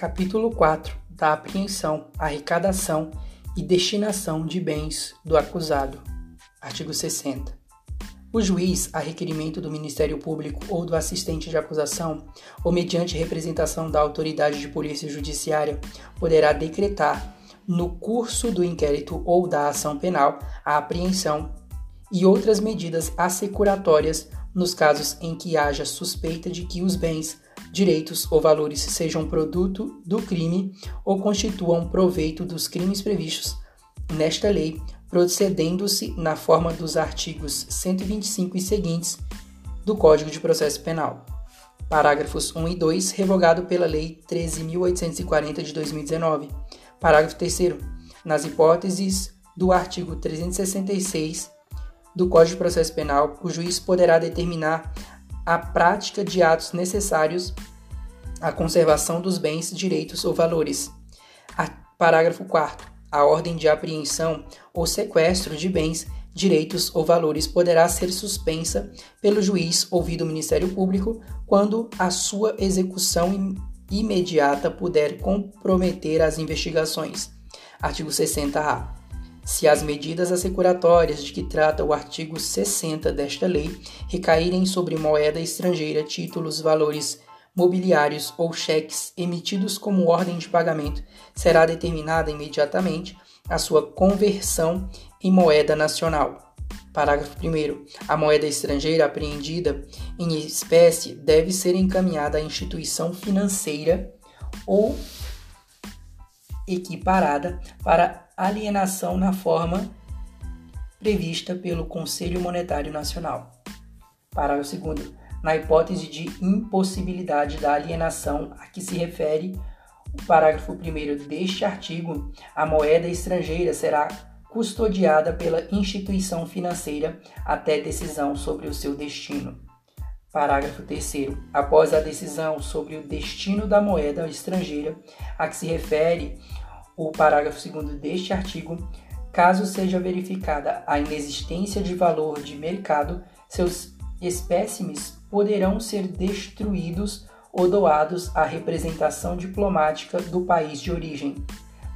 Capítulo 4 da apreensão, arrecadação e destinação de bens do acusado. Artigo 60. O juiz, a requerimento do Ministério Público ou do assistente de acusação, ou mediante representação da autoridade de polícia judiciária, poderá decretar, no curso do inquérito ou da ação penal, a apreensão e outras medidas assecuratórias nos casos em que haja suspeita de que os bens direitos ou valores sejam produto do crime ou constituam proveito dos crimes previstos nesta lei, procedendo-se na forma dos artigos 125 e seguintes do Código de Processo Penal. Parágrafos 1 e 2, revogado pela Lei 13.840 de 2019. Parágrafo 3. Nas hipóteses do artigo 366 do Código de Processo Penal, o juiz poderá determinar a prática de atos necessários à conservação dos bens, direitos ou valores. Parágrafo 4. A ordem de apreensão ou sequestro de bens, direitos ou valores poderá ser suspensa pelo juiz ouvido o Ministério Público quando a sua execução imediata puder comprometer as investigações. Artigo 60-A. Se as medidas assecuratórias de que trata o artigo 60 desta lei recaírem sobre moeda estrangeira, títulos, valores mobiliários ou cheques emitidos como ordem de pagamento, será determinada imediatamente a sua conversão em moeda nacional. Parágrafo 1. A moeda estrangeira apreendida em espécie deve ser encaminhada à instituição financeira ou equiparada para alienação na forma prevista pelo Conselho Monetário Nacional. Parágrafo 2. Na hipótese de impossibilidade da alienação a que se refere o parágrafo 1 deste artigo, a moeda estrangeira será custodiada pela instituição financeira até decisão sobre o seu destino. Parágrafo 3. Após a decisão sobre o destino da moeda estrangeira a que se refere o parágrafo 2 deste artigo, caso seja verificada a inexistência de valor de mercado, seus espécimes poderão ser destruídos ou doados à representação diplomática do país de origem.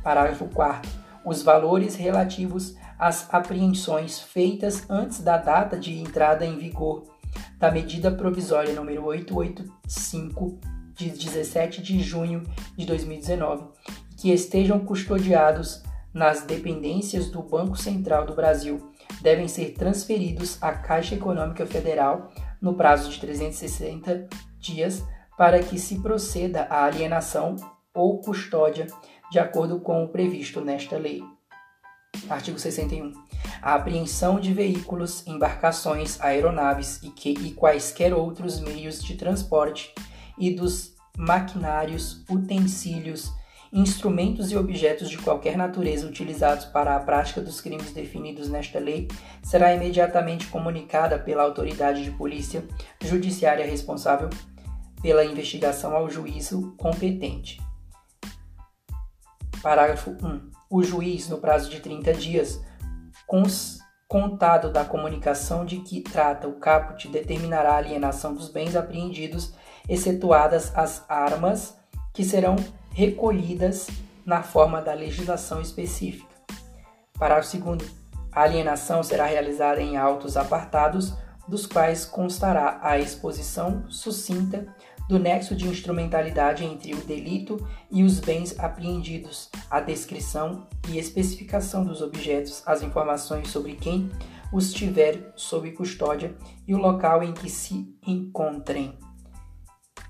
Parágrafo 4. Os valores relativos às apreensões feitas antes da data de entrada em vigor da medida provisória número 885 de 17 de junho de 2019 que estejam custodiados nas dependências do Banco Central do Brasil devem ser transferidos à Caixa Econômica Federal no prazo de 360 dias para que se proceda à alienação ou custódia de acordo com o previsto nesta lei. Artigo 61. A apreensão de veículos, embarcações, aeronaves e, que, e quaisquer outros meios de transporte e dos maquinários, utensílios, instrumentos e objetos de qualquer natureza utilizados para a prática dos crimes definidos nesta lei será imediatamente comunicada pela autoridade de polícia judiciária responsável pela investigação ao juízo competente. Parágrafo 1. O juiz, no prazo de 30 dias, contado da comunicação de que trata o caput, determinará a alienação dos bens apreendidos, excetuadas as armas que serão recolhidas na forma da legislação específica. Parágrafo 2. A alienação será realizada em autos apartados, dos quais constará a exposição sucinta do nexo de instrumentalidade entre o delito e os bens apreendidos, a descrição e especificação dos objetos, as informações sobre quem os tiver sob custódia e o local em que se encontrem.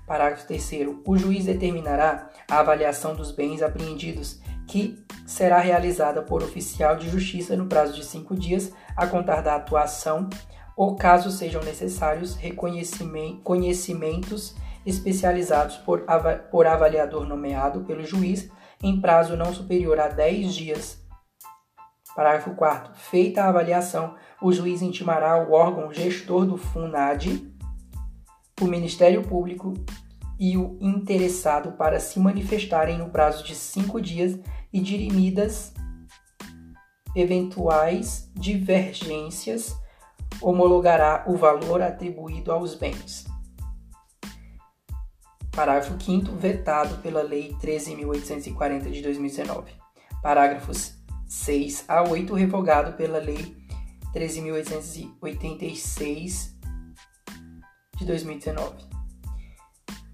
Parágrafo 3. O juiz determinará a avaliação dos bens apreendidos, que será realizada por oficial de justiça no prazo de cinco dias a contar da atuação, ou caso sejam necessários conhecimentos especializados por, por avaliador nomeado pelo juiz em prazo não superior a 10 dias. Parágrafo 4. Feita a avaliação, o juiz intimará o órgão gestor do FUNAD o Ministério Público e o interessado para se manifestarem no prazo de cinco dias e dirimidas eventuais divergências, homologará o valor atribuído aos bens. Parágrafo 5 vetado pela Lei 13.840 de 2019. Parágrafos 6 a 8 revogado pela Lei 13.886 de 2019.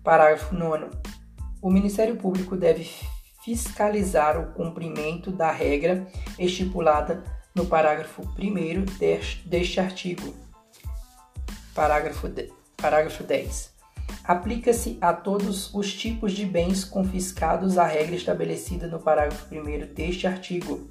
Parágrafo 9. O Ministério Público deve fiscalizar o cumprimento da regra estipulada no parágrafo 1 deste artigo. Parágrafo, de, parágrafo 10. Aplica-se a todos os tipos de bens confiscados a regra estabelecida no parágrafo 1 deste artigo.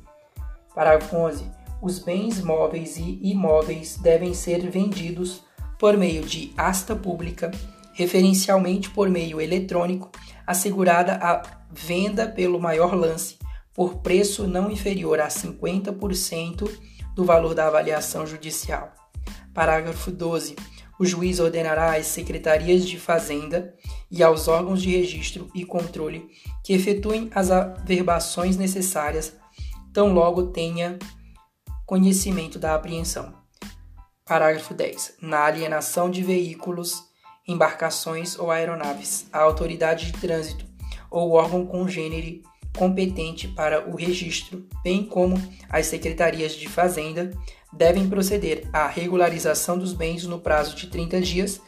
Parágrafo 11. Os bens móveis e imóveis devem ser vendidos por meio de asta pública, referencialmente por meio eletrônico, assegurada a venda pelo maior lance, por preço não inferior a 50% do valor da avaliação judicial. Parágrafo 12. O juiz ordenará às secretarias de Fazenda e aos órgãos de registro e controle que efetuem as averbações necessárias, tão logo tenha conhecimento da apreensão. Parágrafo 10. Na alienação de veículos, embarcações ou aeronaves, a autoridade de trânsito ou órgão congênere competente para o registro, bem como as secretarias de Fazenda, devem proceder à regularização dos bens no prazo de 30 dias,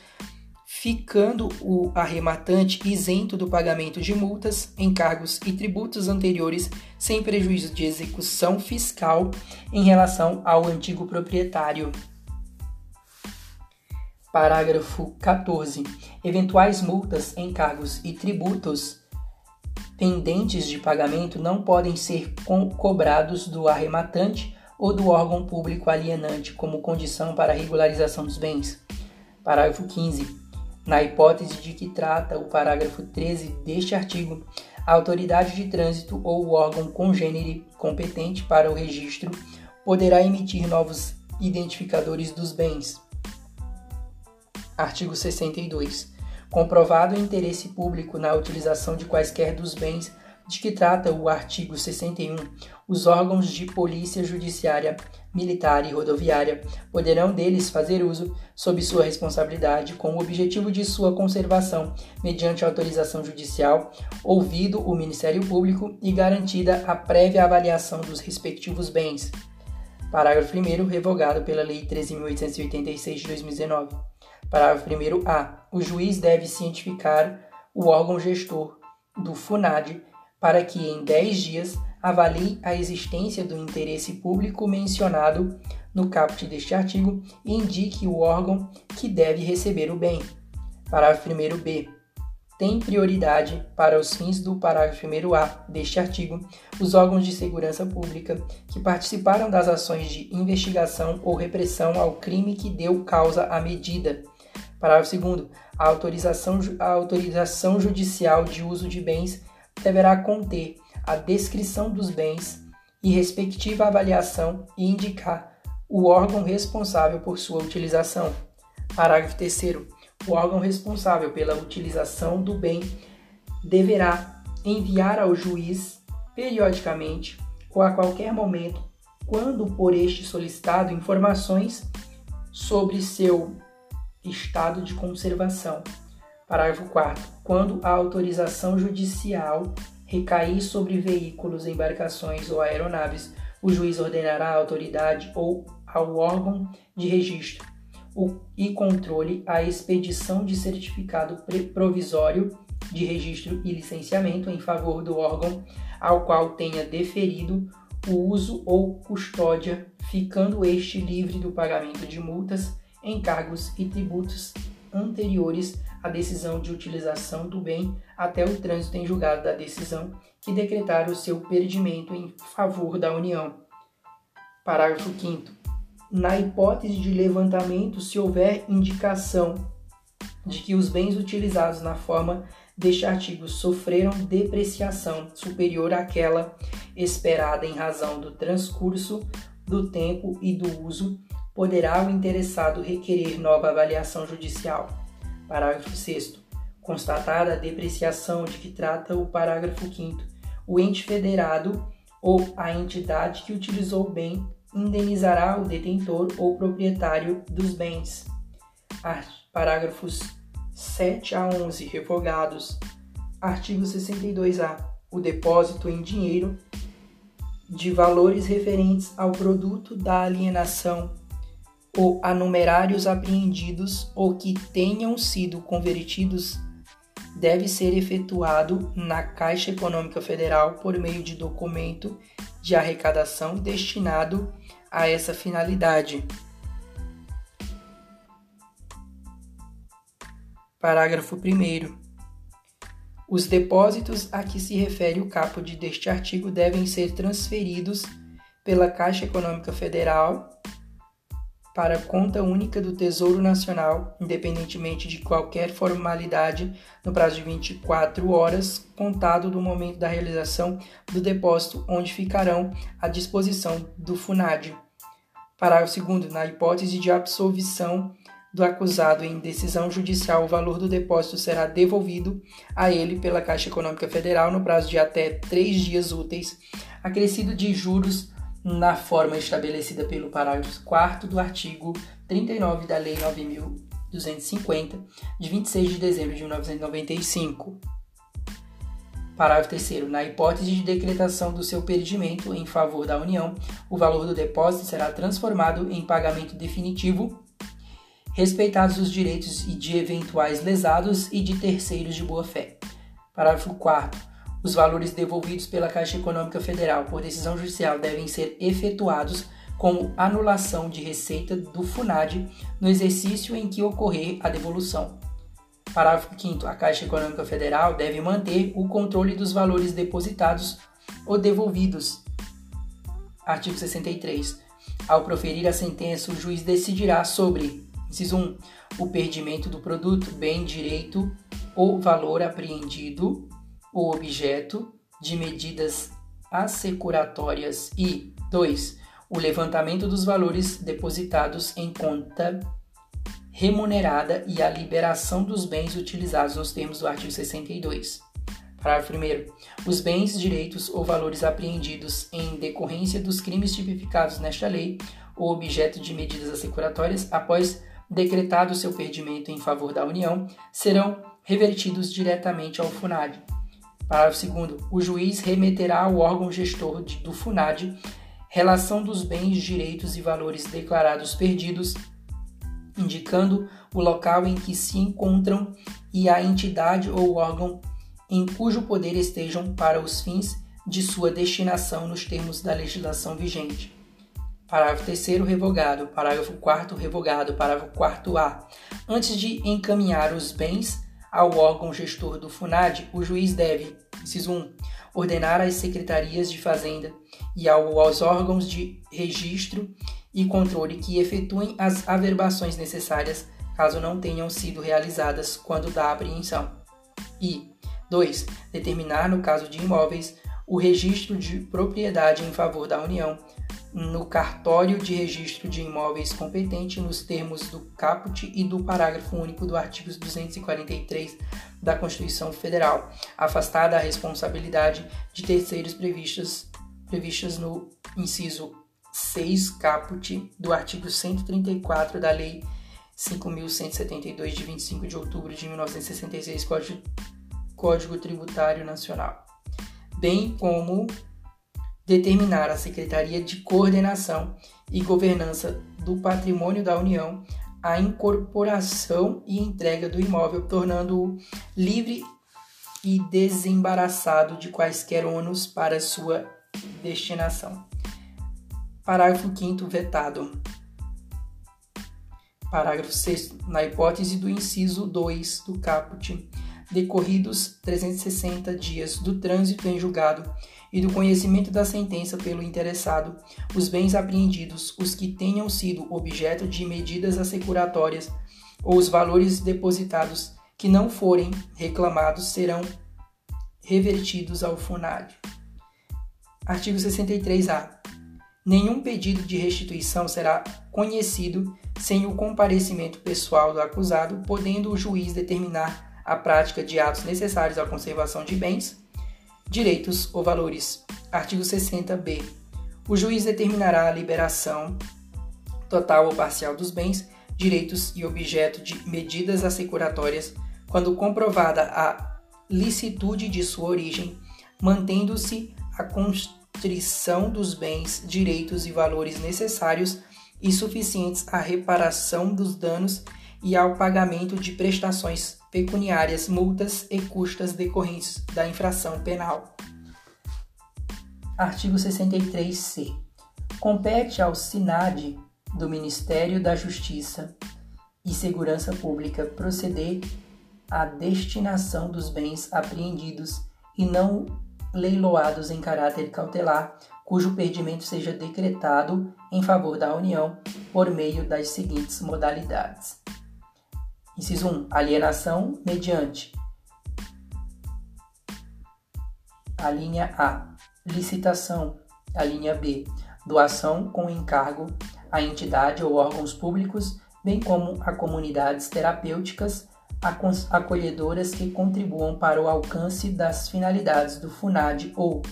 ficando o arrematante isento do pagamento de multas, encargos e tributos anteriores, sem prejuízo de execução fiscal em relação ao antigo proprietário. Parágrafo 14. Eventuais multas, encargos e tributos pendentes de pagamento não podem ser co cobrados do arrematante ou do órgão público alienante como condição para a regularização dos bens. Parágrafo 15. Na hipótese de que trata o parágrafo 13 deste artigo, a autoridade de trânsito ou o órgão congênere competente para o registro poderá emitir novos identificadores dos bens. Artigo 62 comprovado o interesse público na utilização de quaisquer dos bens de que trata o artigo 61, os órgãos de polícia judiciária, militar e rodoviária poderão deles fazer uso, sob sua responsabilidade, com o objetivo de sua conservação, mediante autorização judicial, ouvido o Ministério Público e garantida a prévia avaliação dos respectivos bens. Parágrafo 1 revogado pela Lei 13.886 de 2019. Parágrafo 1a. O juiz deve cientificar o órgão gestor do FUNAD para que, em 10 dias, avalie a existência do interesse público mencionado no caput deste artigo e indique o órgão que deve receber o bem. Parágrafo 1b. Tem prioridade, para os fins do parágrafo 1a deste artigo, os órgãos de segurança pública que participaram das ações de investigação ou repressão ao crime que deu causa à medida Parágrafo 2. A autorização, a autorização judicial de uso de bens deverá conter a descrição dos bens e respectiva avaliação e indicar o órgão responsável por sua utilização. Parágrafo 3. O órgão responsável pela utilização do bem deverá enviar ao juiz periodicamente ou a qualquer momento, quando por este solicitado, informações sobre seu estado de conservação. Parágrafo 4. Quando a autorização judicial recair sobre veículos, embarcações ou aeronaves, o juiz ordenará à autoridade ou ao órgão de registro e controle a expedição de certificado provisório de registro e licenciamento em favor do órgão ao qual tenha deferido o uso ou custódia, ficando este livre do pagamento de multas encargos e tributos anteriores à decisão de utilização do bem até o trânsito em julgado da decisão que decretar o seu perdimento em favor da União. Parágrafo 5 Na hipótese de levantamento, se houver indicação de que os bens utilizados na forma deste artigo sofreram depreciação superior àquela esperada em razão do transcurso do tempo e do uso poderá o interessado requerer nova avaliação judicial. Parágrafo 6. Constatada a depreciação de que trata o parágrafo 5, o ente federado ou a entidade que utilizou o bem indenizará o detentor ou proprietário dos bens. Parágrafos 7 a 11 revogados. Artigo 62-A. O depósito em dinheiro de valores referentes ao produto da alienação ou a numerários apreendidos ou que tenham sido convertidos deve ser efetuado na Caixa Econômica Federal por meio de documento de arrecadação destinado a essa finalidade. Parágrafo 1. Os depósitos a que se refere o caput deste artigo devem ser transferidos pela Caixa Econômica Federal para conta única do Tesouro Nacional, independentemente de qualquer formalidade, no prazo de 24 horas, contado do momento da realização do depósito, onde ficarão à disposição do FUNAD. Parágrafo 2. Na hipótese de absolvição do acusado em decisão judicial, o valor do depósito será devolvido a ele pela Caixa Econômica Federal no prazo de até três dias úteis, acrescido de juros na forma estabelecida pelo parágrafo 4 do artigo 39 da Lei 9.250, de 26 de dezembro de 1995. Parágrafo 3. Na hipótese de decretação do seu perdimento em favor da União, o valor do depósito será transformado em pagamento definitivo, respeitados os direitos de eventuais lesados e de terceiros de boa-fé. Parágrafo 4. Os valores devolvidos pela Caixa Econômica Federal por decisão judicial devem ser efetuados como anulação de receita do FUNAD no exercício em que ocorrer a devolução. Parágrafo 5. A Caixa Econômica Federal deve manter o controle dos valores depositados ou devolvidos. Artigo 63. Ao proferir a sentença, o juiz decidirá sobre: inciso 1. O perdimento do produto, bem, direito ou valor apreendido o objeto de medidas assecuratórias e 2. O levantamento dos valores depositados em conta remunerada e a liberação dos bens utilizados nos termos do artigo 62. Parágrafo 1. Os bens, direitos ou valores apreendidos em decorrência dos crimes tipificados nesta lei ou objeto de medidas assecuratórias, após decretado seu perdimento em favor da União, serão revertidos diretamente ao FUNAD, Parágrafo 2. O juiz remeterá ao órgão gestor do FUNAD relação dos bens, direitos e valores declarados perdidos, indicando o local em que se encontram e a entidade ou órgão em cujo poder estejam para os fins de sua destinação nos termos da legislação vigente. Parágrafo 3 revogado. Parágrafo 4 revogado. Parágrafo 4A. Antes de encaminhar os bens ao órgão gestor do FUNAD, o juiz deve, inciso 1, ordenar às secretarias de Fazenda e aos órgãos de registro e controle que efetuem as averbações necessárias caso não tenham sido realizadas quando da apreensão. E 2. Determinar, no caso de imóveis, o registro de propriedade em favor da União no cartório de registro de imóveis competente nos termos do caput e do parágrafo único do artigo 243 da Constituição Federal, afastada a responsabilidade de terceiros previstas, previstas no inciso 6 caput do artigo 134 da Lei 5.172, de 25 de outubro de 1966, Código, Código Tributário Nacional, bem como determinar a Secretaria de Coordenação e Governança do Patrimônio da União a incorporação e entrega do imóvel, tornando-o livre e desembaraçado de quaisquer ônus para sua destinação. Parágrafo 5 vetado. Parágrafo 6 Na hipótese do inciso 2 do caput, decorridos 360 dias do trânsito em julgado e do conhecimento da sentença pelo interessado, os bens apreendidos, os que tenham sido objeto de medidas assecuratórias ou os valores depositados que não forem reclamados serão revertidos ao FUNAD. Artigo 63-A. Nenhum pedido de restituição será conhecido sem o comparecimento pessoal do acusado, podendo o juiz determinar a prática de atos necessários à conservação de bens Direitos ou valores. Artigo 60b. O juiz determinará a liberação total ou parcial dos bens, direitos e objeto de medidas assecuratórias quando comprovada a licitude de sua origem, mantendo-se a constrição dos bens, direitos e valores necessários e suficientes à reparação dos danos e ao pagamento de prestações pecuniárias, multas e custas decorrentes da infração penal. Artigo 63-C. Compete ao SINAD do Ministério da Justiça e Segurança Pública proceder à destinação dos bens apreendidos e não leiloados em caráter cautelar, cujo perdimento seja decretado em favor da União por meio das seguintes modalidades: Inciso 1. Alienação mediante. A linha A. Licitação. A linha B. Doação com encargo a entidade ou órgãos públicos, bem como a comunidades terapêuticas acolhedoras que contribuam para o alcance das finalidades do FUNAD ou,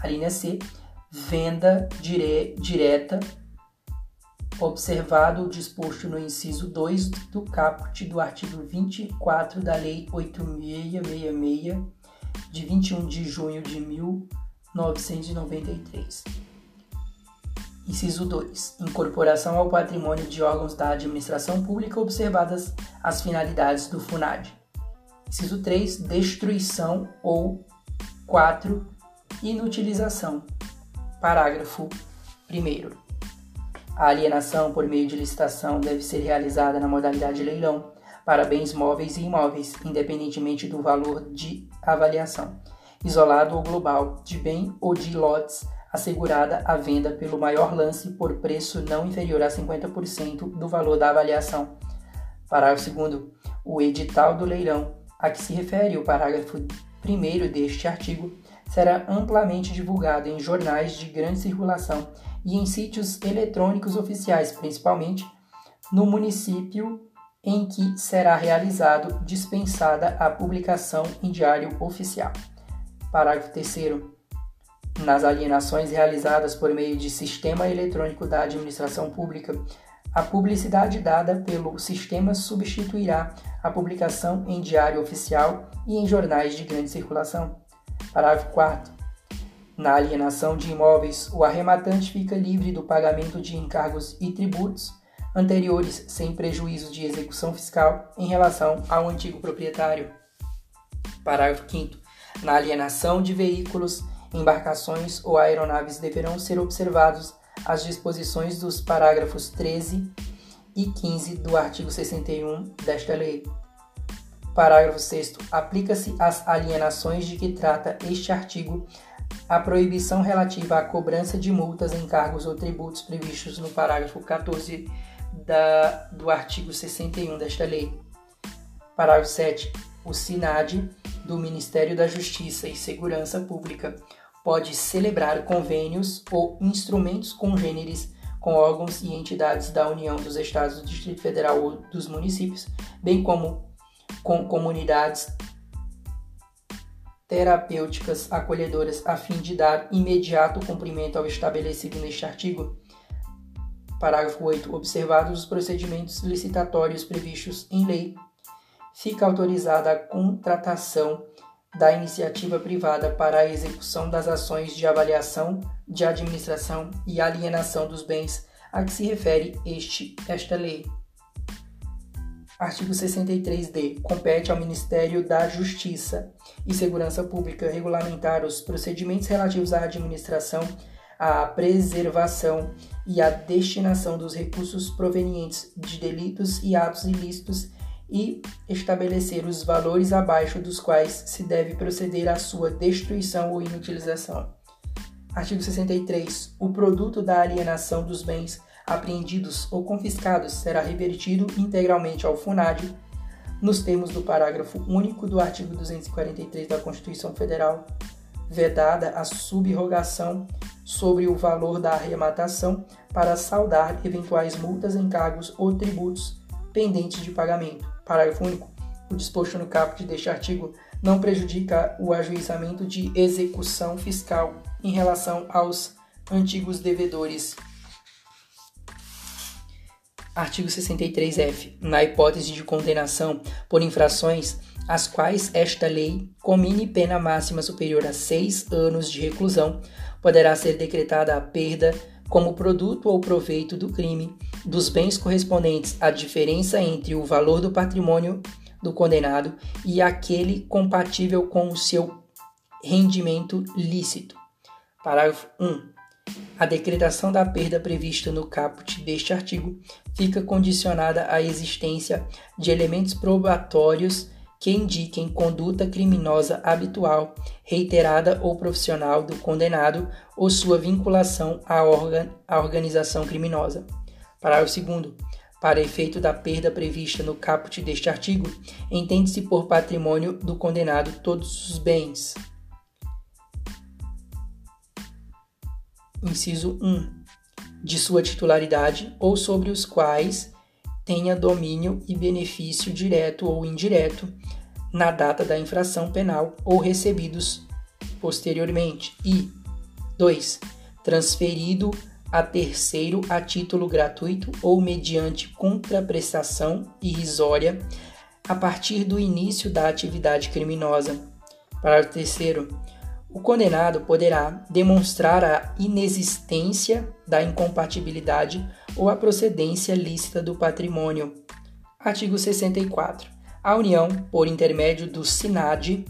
a linha C, venda dire direta observado o disposto no inciso 2 do caput do artigo 24 da Lei 8666, de 21 de junho de 1993. Inciso 2. Incorporação ao patrimônio de órgãos da administração pública observadas as finalidades do FUNAD. Inciso 3. Destruição ou 4. Inutilização. Parágrafo 1. A alienação por meio de licitação deve ser realizada na modalidade leilão para bens móveis e imóveis, independentemente do valor de avaliação, isolado ou global, de bem ou de lotes, assegurada a venda pelo maior lance por preço não inferior a 50% do valor da avaliação. Parágrafo 2. O edital do leilão, a que se refere o parágrafo 1 deste artigo, será amplamente divulgado em jornais de grande circulação e em sítios eletrônicos oficiais, principalmente no município em que será realizado, dispensada a publicação em diário oficial. Parágrafo 3. Nas alienações realizadas por meio de sistema eletrônico da administração pública, a publicidade dada pelo sistema substituirá a publicação em diário oficial e em jornais de grande circulação. Parágrafo 4. Na alienação de imóveis, o arrematante fica livre do pagamento de encargos e tributos anteriores, sem prejuízo de execução fiscal em relação ao antigo proprietário. Parágrafo 5. Na alienação de veículos, embarcações ou aeronaves deverão ser observados as disposições dos parágrafos 13 e 15 do artigo 61 desta lei. Parágrafo 6. Aplica-se às alienações de que trata este artigo a proibição relativa à cobrança de multas, encargos ou tributos previstos no parágrafo 14 da, do artigo 61 desta lei. Parágrafo 7. O SINAD, do Ministério da Justiça e Segurança Pública, pode celebrar convênios ou instrumentos congêneres com órgãos e entidades da União dos Estados do Distrito Federal ou dos municípios, bem como com comunidades terapêuticas acolhedoras a fim de dar imediato cumprimento ao estabelecido neste artigo. Parágrafo 8. Observados os procedimentos licitatórios previstos em lei, fica autorizada a contratação da iniciativa privada para a execução das ações de avaliação, de administração e alienação dos bens a que se refere este, esta lei. Artigo 63-D. Compete ao Ministério da Justiça e Segurança Pública regulamentar os procedimentos relativos à administração, à preservação e à destinação dos recursos provenientes de delitos e atos ilícitos e estabelecer os valores abaixo dos quais se deve proceder à sua destruição ou inutilização. Artigo 63. O produto da alienação dos bens apreendidos ou confiscados será revertido integralmente ao FUNAD, nos termos do parágrafo único do artigo 243 da Constituição Federal, vedada a subrogação sobre o valor da arrematação para saldar eventuais multas, encargos ou tributos pendentes de pagamento. Parágrafo único. O disposto no caput deste artigo não prejudica o ajuizamento de execução fiscal em relação aos antigos devedores Artigo 63-F. Na hipótese de condenação por infrações às quais esta lei comine pena máxima superior a seis anos de reclusão, poderá ser decretada a perda como produto ou proveito do crime dos bens correspondentes à diferença entre o valor do patrimônio do condenado e aquele compatível com o seu rendimento lícito. Parágrafo 1. A decretação da perda prevista no caput deste artigo fica condicionada à existência de elementos probatórios que indiquem conduta criminosa habitual, reiterada ou profissional do condenado ou sua vinculação à, organ à organização criminosa. Parágrafo 2. Para efeito da perda prevista no caput deste artigo, entende-se por patrimônio do condenado todos os bens. Inciso 1. De sua titularidade ou sobre os quais tenha domínio e benefício direto ou indireto na data da infração penal ou recebidos posteriormente. E 2. Transferido a terceiro a título gratuito ou mediante contraprestação irrisória a partir do início da atividade criminosa. Parágrafo terceiro. O condenado poderá demonstrar a inexistência da incompatibilidade ou a procedência lícita do patrimônio. Artigo 64. A União, por intermédio do SINAD,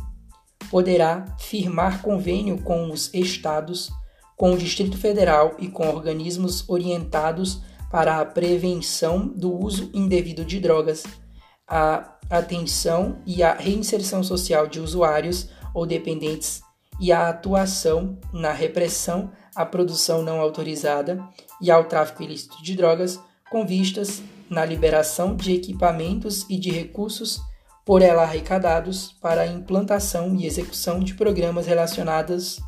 poderá firmar convênio com os Estados com o Distrito Federal e com organismos orientados para a prevenção do uso indevido de drogas, a atenção e a reinserção social de usuários ou dependentes e a atuação na repressão à produção não autorizada e ao tráfico ilícito de drogas, com vistas na liberação de equipamentos e de recursos por ela arrecadados para a implantação e execução de programas relacionados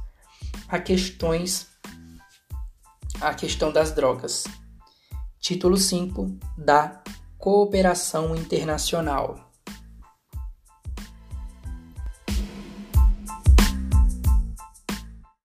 a questões a questão das drogas. Título 5 da Cooperação Internacional.